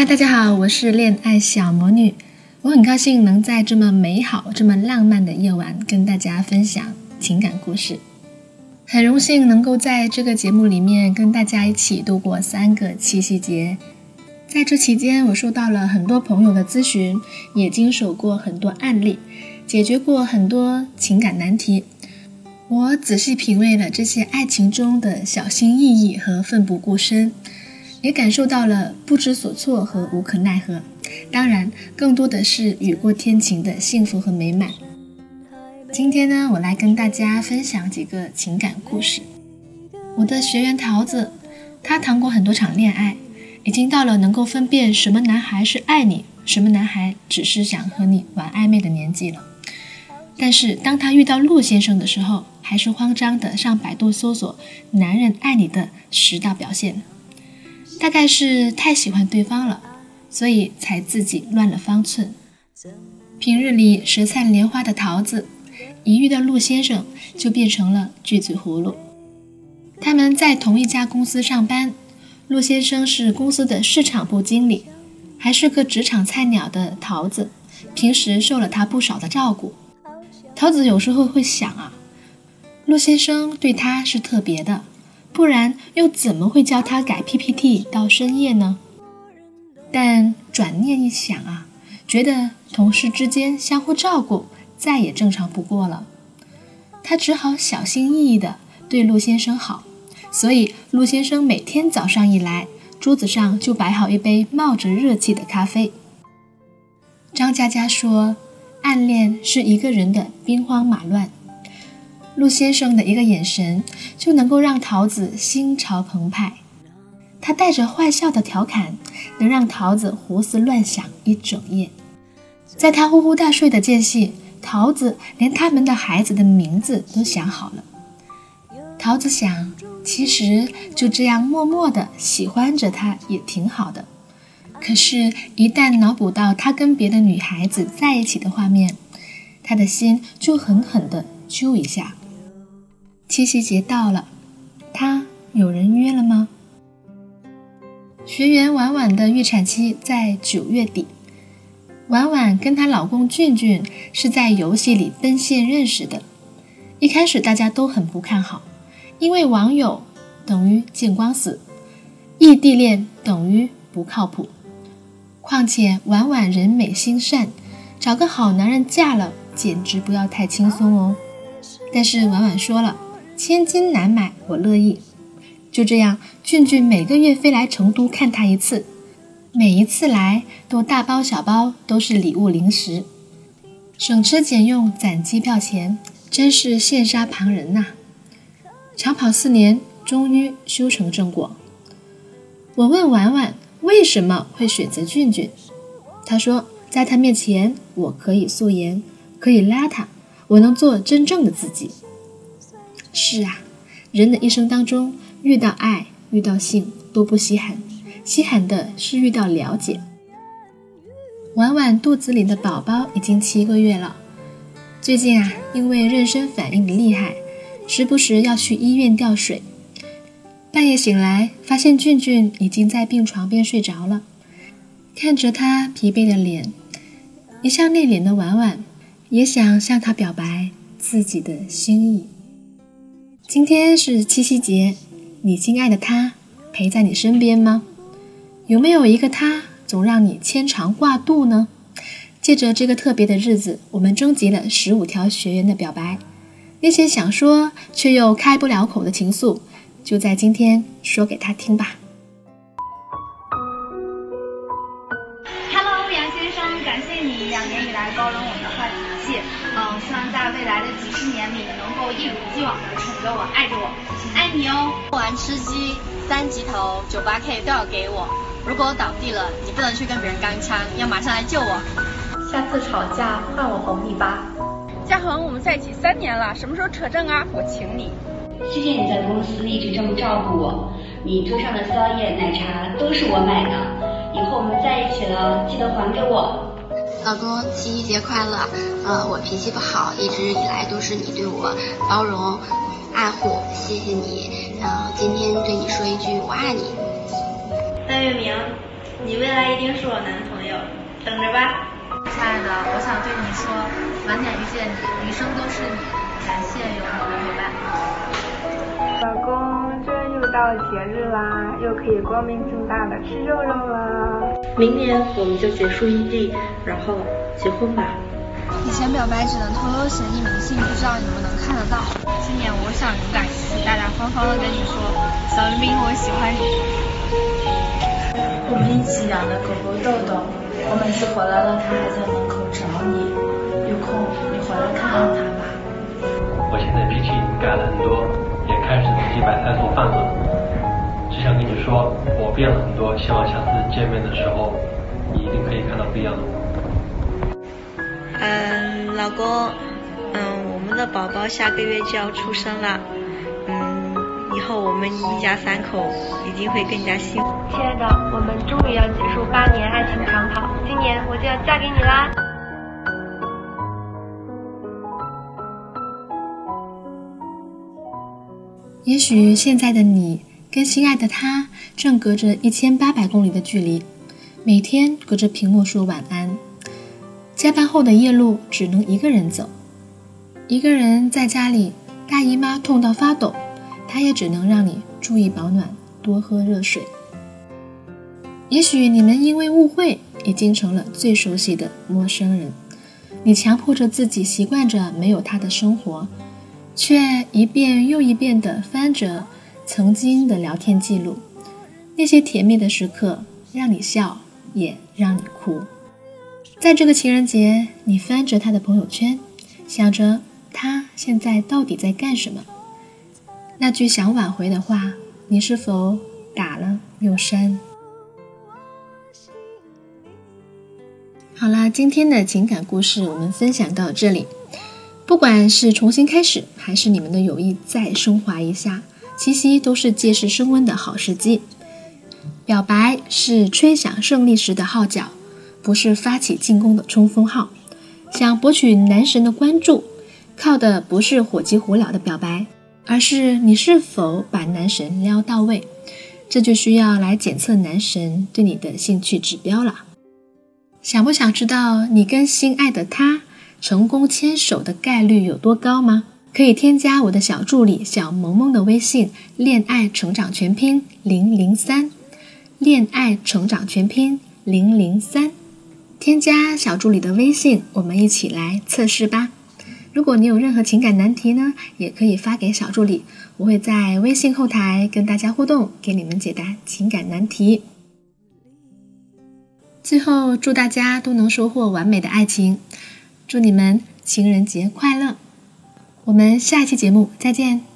嗨，大家好，我是恋爱小魔女。我很高兴能在这么美好、这么浪漫的夜晚跟大家分享情感故事。很荣幸能够在这个节目里面跟大家一起度过三个七夕节。在这期间，我收到了很多朋友的咨询，也经手过很多案例，解决过很多情感难题。我仔细品味了这些爱情中的小心翼翼和奋不顾身。也感受到了不知所措和无可奈何，当然，更多的是雨过天晴的幸福和美满。今天呢，我来跟大家分享几个情感故事。我的学员桃子，她谈过很多场恋爱，已经到了能够分辨什么男孩是爱你，什么男孩只是想和你玩暧昧的年纪了。但是，当她遇到陆先生的时候，还是慌张的上百度搜索“男人爱你的十大表现”。大概是太喜欢对方了，所以才自己乱了方寸。平日里舌灿莲花的桃子，一遇到陆先生就变成了锯嘴葫芦。他们在同一家公司上班，陆先生是公司的市场部经理，还是个职场菜鸟的桃子，平时受了他不少的照顾。桃子有时候会想啊，陆先生对他是特别的。不然又怎么会教他改 PPT 到深夜呢？但转念一想啊，觉得同事之间相互照顾再也正常不过了。他只好小心翼翼地对陆先生好，所以陆先生每天早上一来，桌子上就摆好一杯冒着热气的咖啡。张佳佳说：“暗恋是一个人的兵荒马乱。”陆先生的一个眼神就能够让桃子心潮澎湃，他带着坏笑的调侃，能让桃子胡思乱想一整夜。在他呼呼大睡的间隙，桃子连他们的孩子的名字都想好了。桃子想，其实就这样默默的喜欢着他也挺好的。可是，一旦脑补到他跟别的女孩子在一起的画面，他的心就狠狠的揪一下。七夕节到了，他有人约了吗？学员婉婉的预产期在九月底，婉婉跟她老公俊俊是在游戏里奔现认识的。一开始大家都很不看好，因为网友等于见光死，异地恋等于不靠谱。况且婉婉人美心善，找个好男人嫁了简直不要太轻松哦。但是婉婉说了。千金难买，我乐意。就这样，俊俊每个月飞来成都看他一次，每一次来都大包小包，都是礼物零食，省吃俭用攒机票钱，真是羡煞旁人呐。长跑四年，终于修成正果。我问婉婉为什么会选择俊俊，他说，在他面前我可以素颜，可以邋遢，我能做真正的自己。是啊，人的一生当中，遇到爱、遇到性都不稀罕，稀罕的是遇到了解。婉婉肚子里的宝宝已经七个月了，最近啊，因为妊娠反应的厉害，时不时要去医院吊水。半夜醒来，发现俊俊已经在病床边睡着了，看着他疲惫的脸，一向内敛的婉婉也想向他表白自己的心意。今天是七夕节，你亲爱的他陪在你身边吗？有没有一个他总让你牵肠挂肚呢？借着这个特别的日子，我们征集了十五条学员的表白，那些想说却又开不了口的情愫，就在今天说给他听吧。来的几十年里能够一如既往的。宠着我爱着我，爱你哦！玩吃鸡、三级头、九八 K 都要给我。如果我倒地了，你不能去跟别人干枪，要马上来救我。下次吵架换我哄你吧。嘉恒，我们在一起三年了，什么时候扯证啊？我请你。谢谢你在公司一直这么照顾我，你桌上的宵夜、奶茶都是我买的。以后我们在一起了，记得还给我。老公，七夕节快乐！呃，我脾气不好，一直以来都是你对我包容。爱护，谢谢你。然后，今天对你说一句我爱你。戴月明，你未来一定是我男朋友，等着吧。亲爱的，我想对你说，晚点遇见你，余生都是你。感谢有你的陪伴。到节日啦，又可以光明正大的吃肉肉啦。明年我们就结束异地，然后结婚吧。以前表白只能偷偷写匿名信，不知道你们能看得到。今年我想勇敢一次，大大方方的跟你说，小冰冰，我喜欢你。我们一起养的狗狗豆豆，我每次回来了，它还在门口找你。有空你回来看看它吧。我现在脾气改了很多，自己买菜做饭了。只想跟你说，我变了很多，希望下次见面的时候，你一定可以看到不一样的我。嗯，老公，嗯，我们的宝宝下个月就要出生了，嗯，以后我们一家三口一定会更加幸福。亲爱的，我们终于要结束八年爱情长跑，今年我就要嫁给你啦！也许现在的你跟心爱的他正隔着一千八百公里的距离，每天隔着屏幕说晚安。加班后的夜路只能一个人走，一个人在家里，大姨妈痛到发抖，他也只能让你注意保暖，多喝热水。也许你们因为误会已经成了最熟悉的陌生人，你强迫着自己习惯着没有他的生活。却一遍又一遍地翻着曾经的聊天记录，那些甜蜜的时刻，让你笑，也让你哭。在这个情人节，你翻着他的朋友圈，想着他现在到底在干什么？那句想挽回的话，你是否打了又删？好啦，今天的情感故事我们分享到这里。不管是重新开始，还是你们的友谊再升华一下，七夕都是借势升温的好时机。表白是吹响胜利时的号角，不是发起进攻的冲锋号。想博取男神的关注，靠的不是火急火燎的表白，而是你是否把男神撩到位。这就需要来检测男神对你的兴趣指标了。想不想知道你跟心爱的他？成功牵手的概率有多高吗？可以添加我的小助理小萌萌的微信“恋爱成长全拼零零三”，恋爱成长全拼零零三，添加小助理的微信，我们一起来测试吧。如果你有任何情感难题呢，也可以发给小助理，我会在微信后台跟大家互动，给你们解答情感难题。最后，祝大家都能收获完美的爱情。祝你们情人节快乐！我们下期节目再见。